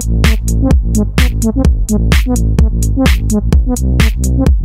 Thank you.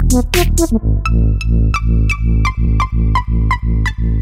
Thank you.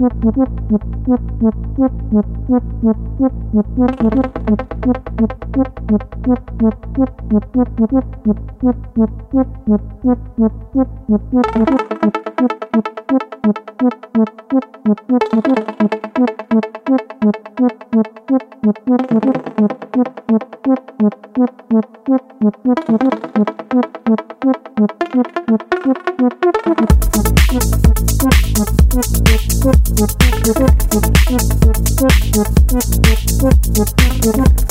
right now.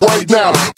Right now.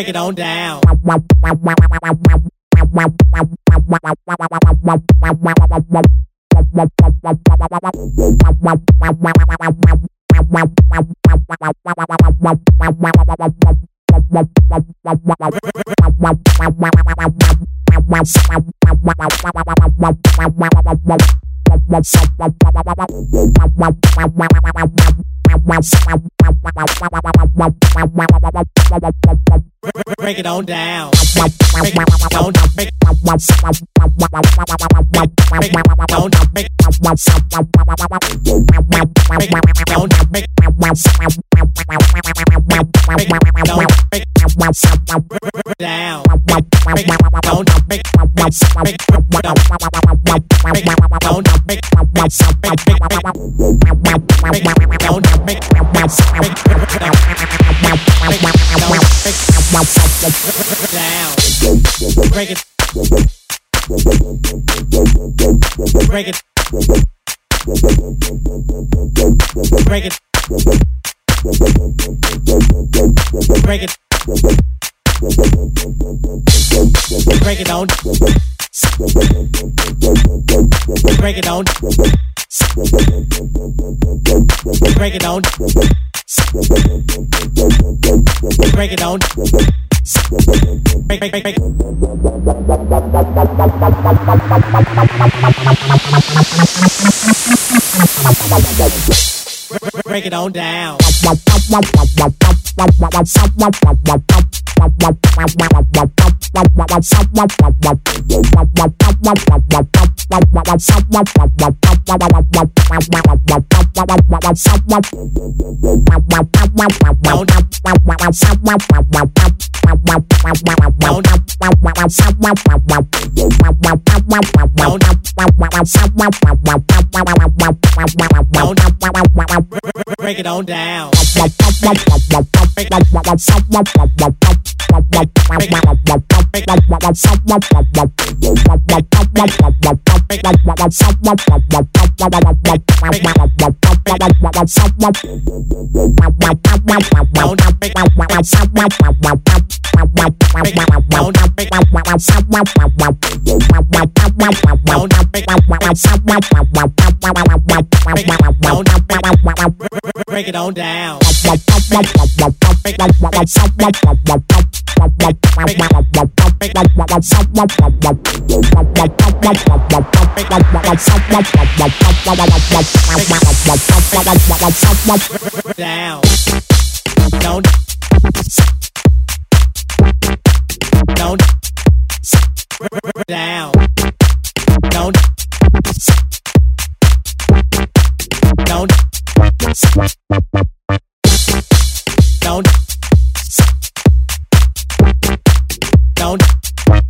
Break it on down. Break it on down. Break it on down. Break it on down. Break it on down. Break it on down. Break it on down. Break it on down. Break it. Break it. Break it. Break it. Break it down. Break it down. Break it down. Break it down. Break, break, break, break. It on down. Break it on down. Break it on down. Down. Don't. Don't. Down. Don't. Don't. Don't. Don't.